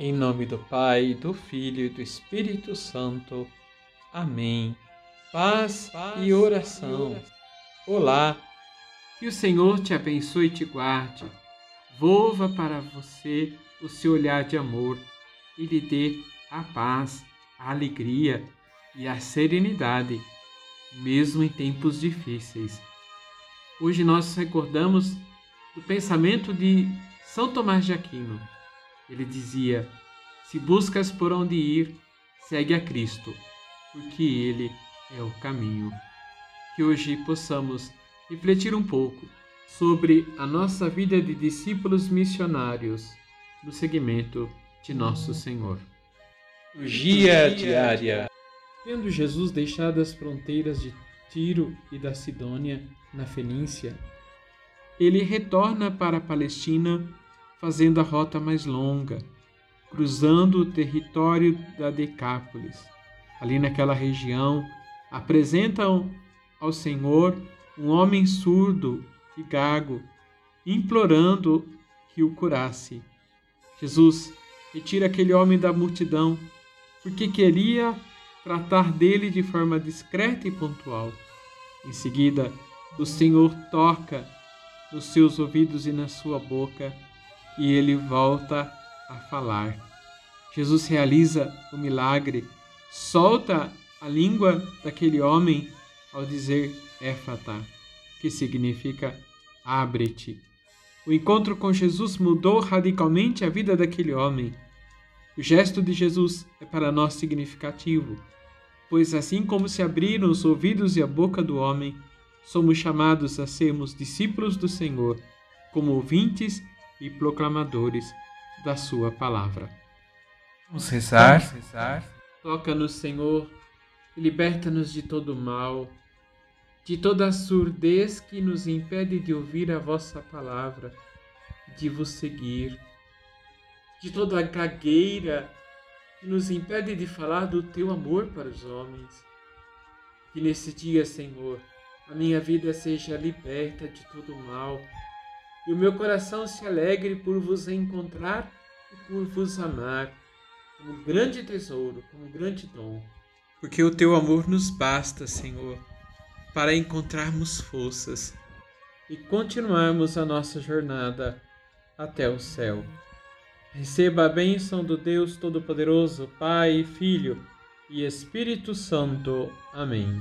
Em nome do Pai, do Filho e do Espírito Santo. Amém. Paz, Paz e, oração. e oração. Olá. Que o Senhor te abençoe e te guarde. Volva para você o seu olhar de amor e lhe dê a paz, a alegria e a serenidade, mesmo em tempos difíceis. Hoje nós recordamos do pensamento de São Tomás de Aquino ele dizia: Se buscas por onde ir, segue a Cristo, porque Ele é o caminho. Que hoje possamos refletir um pouco sobre a nossa vida de discípulos missionários no seguimento de nosso Senhor. Dia diária. Tendo Jesus deixado as fronteiras de Tiro e da Sidônia, na Fenícia, ele retorna para a Palestina fazendo a rota mais longa, cruzando o território da Decápolis. Ali naquela região, apresentam ao Senhor um homem surdo e gago, implorando que o curasse. Jesus retira aquele homem da multidão, porque queria tratar dele de forma discreta e pontual. Em seguida, o Senhor toca nos seus ouvidos e na sua boca e ele volta a falar. Jesus realiza o milagre, solta a língua daquele homem ao dizer éfata, que significa abre-te. O encontro com Jesus mudou radicalmente a vida daquele homem. O gesto de Jesus é para nós significativo, pois assim como se abriram os ouvidos e a boca do homem, somos chamados a sermos discípulos do Senhor, como ouvintes e proclamadores da Sua palavra. Vamos rezar. Vamos rezar. Toca-nos, Senhor, e liberta-nos de todo mal, de toda a surdez que nos impede de ouvir a vossa palavra, de vos seguir, de toda a gagueira que nos impede de falar do teu amor para os homens. Que nesse dia, Senhor, a minha vida seja liberta de todo mal e o meu coração se alegre por vos encontrar e por vos amar, como grande tesouro, como grande dom. Porque o teu amor nos basta, Senhor, para encontrarmos forças e continuarmos a nossa jornada até o céu. Receba a bênção do Deus Todo-Poderoso, Pai, Filho e Espírito Santo. Amém.